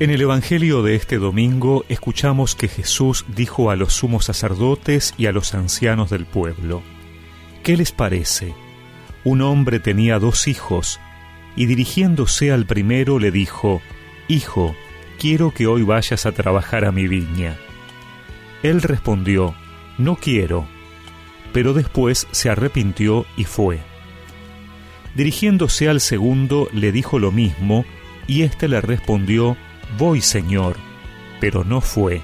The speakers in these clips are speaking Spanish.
En el Evangelio de este domingo escuchamos que Jesús dijo a los sumos sacerdotes y a los ancianos del pueblo, ¿Qué les parece? Un hombre tenía dos hijos, y dirigiéndose al primero le dijo, Hijo, quiero que hoy vayas a trabajar a mi viña. Él respondió, No quiero, pero después se arrepintió y fue. Dirigiéndose al segundo le dijo lo mismo, y éste le respondió, Voy, Señor, pero no fue.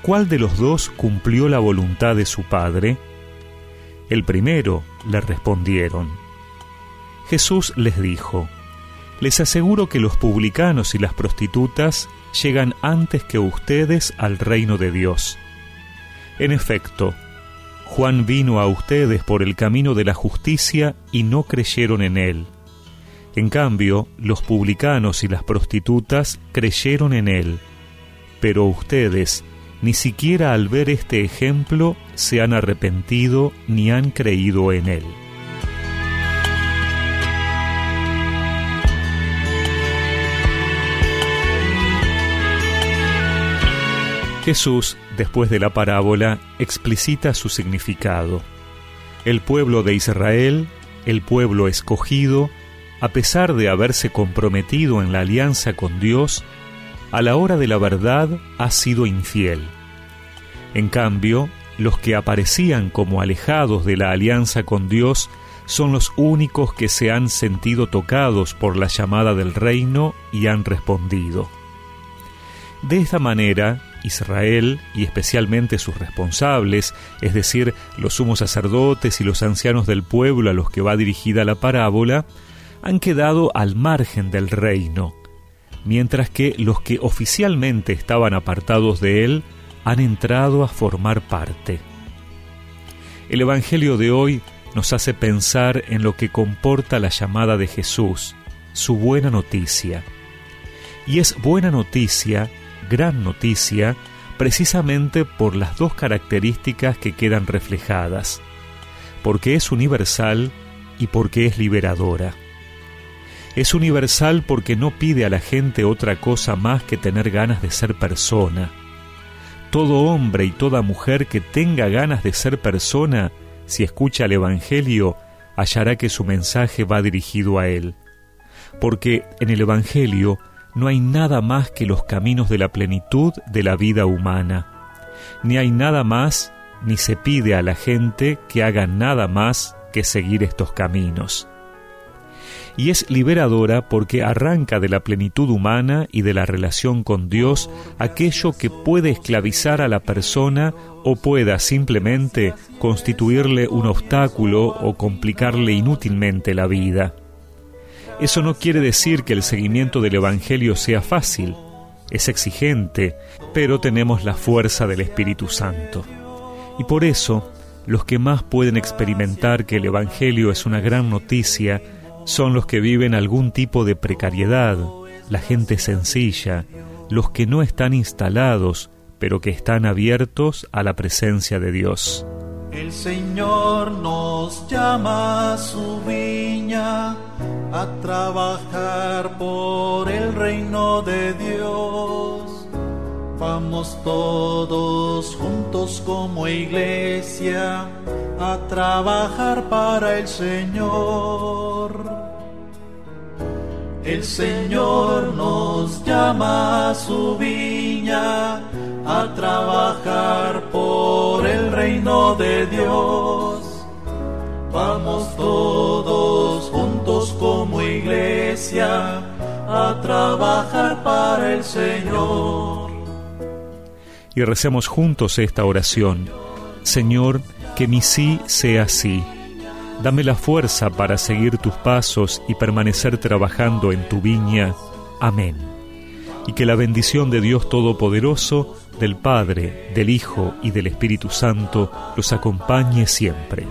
¿Cuál de los dos cumplió la voluntad de su Padre? El primero, le respondieron. Jesús les dijo, Les aseguro que los publicanos y las prostitutas llegan antes que ustedes al reino de Dios. En efecto, Juan vino a ustedes por el camino de la justicia y no creyeron en él en cambio, los publicanos y las prostitutas creyeron en él. Pero ustedes, ni siquiera al ver este ejemplo, se han arrepentido ni han creído en él. Jesús, después de la parábola, explicita su significado. El pueblo de Israel, el pueblo escogido, a pesar de haberse comprometido en la alianza con Dios, a la hora de la verdad ha sido infiel. En cambio, los que aparecían como alejados de la alianza con Dios son los únicos que se han sentido tocados por la llamada del reino y han respondido. De esta manera, Israel, y especialmente sus responsables, es decir, los sumos sacerdotes y los ancianos del pueblo a los que va dirigida la parábola, han quedado al margen del reino, mientras que los que oficialmente estaban apartados de él han entrado a formar parte. El Evangelio de hoy nos hace pensar en lo que comporta la llamada de Jesús, su buena noticia. Y es buena noticia, gran noticia, precisamente por las dos características que quedan reflejadas, porque es universal y porque es liberadora. Es universal porque no pide a la gente otra cosa más que tener ganas de ser persona. Todo hombre y toda mujer que tenga ganas de ser persona, si escucha el Evangelio, hallará que su mensaje va dirigido a él. Porque en el Evangelio no hay nada más que los caminos de la plenitud de la vida humana. Ni hay nada más, ni se pide a la gente que haga nada más que seguir estos caminos y es liberadora porque arranca de la plenitud humana y de la relación con Dios aquello que puede esclavizar a la persona o pueda simplemente constituirle un obstáculo o complicarle inútilmente la vida. Eso no quiere decir que el seguimiento del Evangelio sea fácil, es exigente, pero tenemos la fuerza del Espíritu Santo. Y por eso, los que más pueden experimentar que el Evangelio es una gran noticia, son los que viven algún tipo de precariedad, la gente sencilla, los que no están instalados, pero que están abiertos a la presencia de Dios. El Señor nos llama a su viña a trabajar por el reino de Dios. Vamos todos juntos como iglesia a trabajar para el Señor. El Señor nos llama a su viña a trabajar por el reino de Dios. Vamos todos juntos como iglesia a trabajar para el Señor. Y recemos juntos esta oración. Señor, que mi sí sea sí. Dame la fuerza para seguir tus pasos y permanecer trabajando en tu viña. Amén. Y que la bendición de Dios Todopoderoso, del Padre, del Hijo y del Espíritu Santo los acompañe siempre.